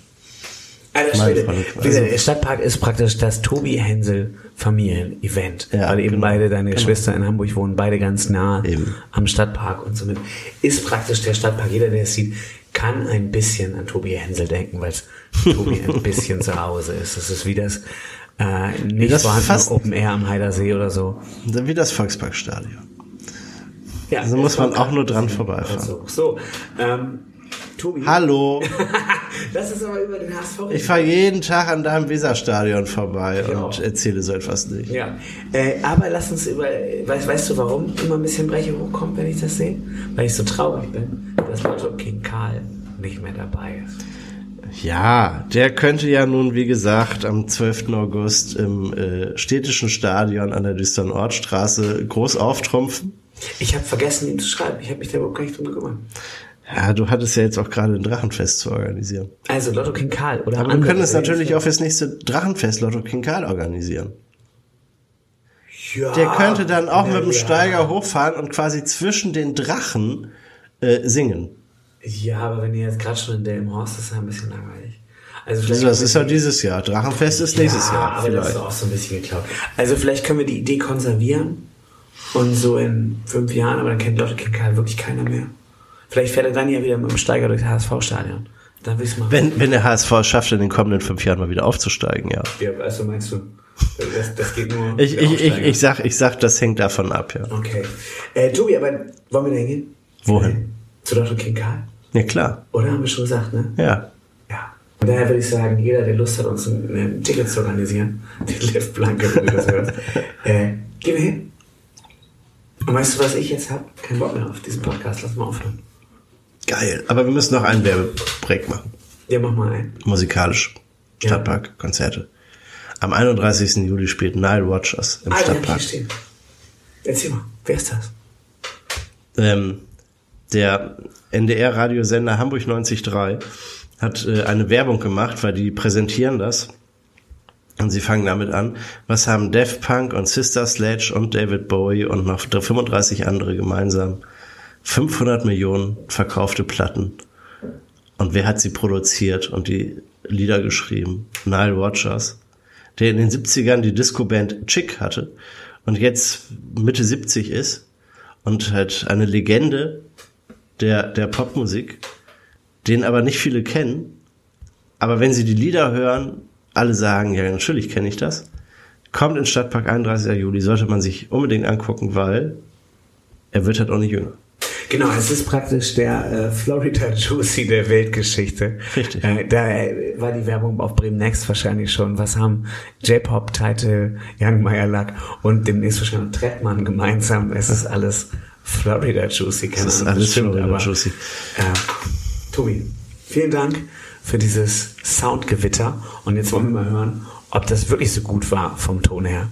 Alter Schwede. Wie gesagt, also- der Stadtpark ist praktisch das Tobi Hensel Familien-Event. Ja, weil eben genau. beide deine Genau. Geschwister in Hamburg wohnen, beide ganz nah Eben. am Stadtpark und somit ist praktisch der Stadtpark, jeder, der es sieht, kann ein bisschen an Tobi Hensel denken, weil Tobi ein bisschen zu Hause ist. Das ist wie das äh, nicht das vorhandene Open Air am Heidersee oder so. Wie das Volksparkstadion. Ja, Also muss man auch nur dran Also, vorbeifahren. so, ähm, Tobi. Hallo, [LAUGHS] Lass uns aber über den HSV ich fahre jeden Tag an deinem Weserstadion vorbei Ja. und erzähle so etwas nicht. Ja, äh, aber lass uns über, weißt, weißt du, warum immer ein bisschen Breche hochkommt, wenn ich das sehe? Weil ich so traurig bin, dass Lotto King Karl nicht mehr dabei ist. Ja, der könnte ja nun, wie gesagt, am 12. August im äh, städtischen Stadion an der Düstern Ortstraße groß auftrumpfen. Ich habe vergessen, ihm zu schreiben. Ich habe mich da überhaupt gar nicht drum gekümmert. Ja, du hattest ja jetzt auch gerade ein Drachenfest zu organisieren. Also Lotto King Karl oder Aber wir können es natürlich auch fürs nächste Drachenfest Lotto King Karl organisieren. Ja, Der könnte dann auch mit dem ja. Steiger hochfahren und quasi zwischen den Drachen äh, singen. Ja, aber wenn ihr jetzt gerade schon in Delmenhorst, das ist ja ein bisschen langweilig. Also vielleicht Also das ist ja die- dieses Jahr. Drachenfest ist nächstes ja, Jahr. aber das ist Vielleicht. auch so ein bisschen geklaut. Also vielleicht können wir die Idee konservieren und so in fünf Jahren, aber dann kennt Lotto King Karl wirklich keiner mehr. Vielleicht fährt er dann ja wieder mit dem Steiger durchs HSV-Stadion. Dann will ich's. Wenn, wenn der HSV es schafft, in den kommenden fünf Jahren mal wieder aufzusteigen, ja. Ja, also meinst du, das, das geht nur. Ich, ich, ich, ich, sag, ich sag, das hängt davon ab, ja. Okay. Äh, Tobi, aber wollen wir da hingehen? Wohin? Äh, zu Dr. King Karl? Ja, klar. Oder haben wir schon gesagt, ne? Ja. Ja. Und daher würde ich sagen, jeder, der Lust hat, uns ein, ein Ticket zu organisieren, [LAUGHS] die Lift Blanke, wenn du das hörst, äh, geh wir hin. Und weißt du, was ich jetzt habe? Kein Bock mehr auf diesen Podcast. Lass mal aufhören. Geil. Aber wir müssen noch einen Werbebreak machen. Ja, mach mal ein. Musikalisch. Stadtpark, Konzerte. Am 31. Juli spielt Nile Watchers im Ah, ja, Stadtpark. stehen. Erzähl mal, wer ist das? Ähm, der NDR-Radiosender Hamburg 93.3 hat äh, eine Werbung gemacht, weil die präsentieren das. Und sie fangen damit an. Was haben Def Punk und Sister Sledge und David Bowie und noch 35 andere gemeinsam? 500 Millionen verkaufte Platten. Und wer hat sie produziert und die Lieder geschrieben? Nile Watchers, der in den 70ern die Disco-Band Chick hatte und jetzt Mitte 70 ist und halt eine Legende der, der Popmusik, den aber nicht viele kennen. Aber wenn sie die Lieder hören, alle sagen, ja, natürlich kenne ich das. Kommt in Stadtpark 31. Juli, sollte man sich unbedingt angucken, weil er wird halt auch nicht jünger. Genau, es ist praktisch der äh, Florida Juicy der Weltgeschichte. Richtig. Äh, da äh, war die Werbung auf Bremen Next wahrscheinlich schon. Was haben J-Pop, Title, Young Meyerlack und demnächst wahrscheinlich Trettmann gemeinsam? Es ist alles Florida Juicy. Keine Es ist Ahnung, alles das stimmt, Florida aber, Juicy. Äh, Tobi, vielen Dank für dieses Soundgewitter. Und jetzt wollen wir mal hören, ob das wirklich so gut war vom Ton her,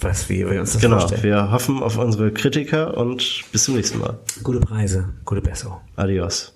was wir, wir uns das Genau, vorstellen. wir hoffen auf unsere Kritiker und bis zum nächsten Mal. Gute Preise, gute Besserung. Adios.